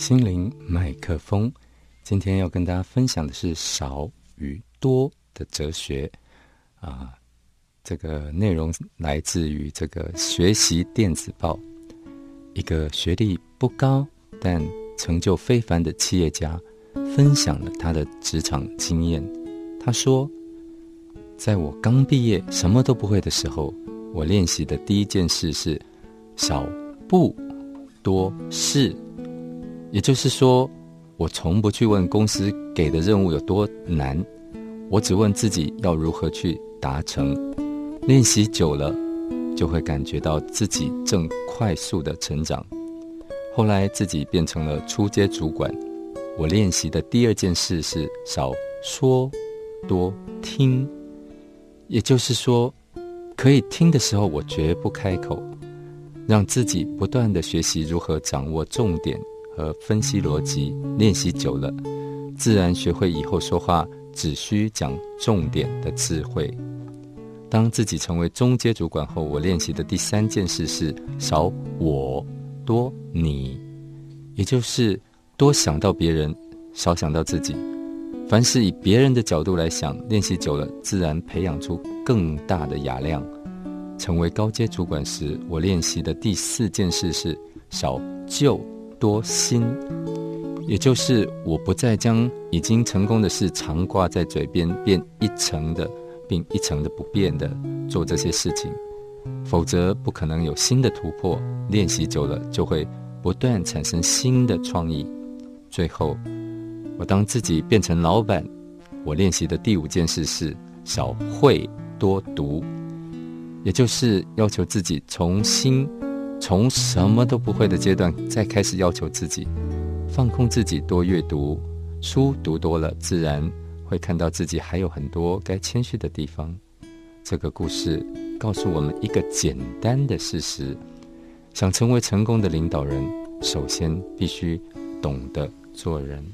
心灵麦克风，今天要跟大家分享的是少与多的哲学啊。这个内容来自于这个学习电子报，一个学历不高但成就非凡的企业家分享了他的职场经验。他说：“在我刚毕业什么都不会的时候，我练习的第一件事是少不多事。”也就是说，我从不去问公司给的任务有多难，我只问自己要如何去达成。练习久了，就会感觉到自己正快速的成长。后来自己变成了初阶主管，我练习的第二件事是少说多听。也就是说，可以听的时候，我绝不开口，让自己不断的学习如何掌握重点。和分析逻辑练习久了，自然学会以后说话只需讲重点的智慧。当自己成为中阶主管后，我练习的第三件事是少我多你，也就是多想到别人，少想到自己。凡是以别人的角度来想，练习久了，自然培养出更大的雅量。成为高阶主管时，我练习的第四件事是少就。多心，也就是我不再将已经成功的事常挂在嘴边，变一层的，并一层的不变的做这些事情，否则不可能有新的突破。练习久了，就会不断产生新的创意。最后，我当自己变成老板，我练习的第五件事是少会多读，也就是要求自己重新。从什么都不会的阶段，再开始要求自己，放空自己，多阅读书，读多了，自然会看到自己还有很多该谦虚的地方。这个故事告诉我们一个简单的事实：想成为成功的领导人，首先必须懂得做人。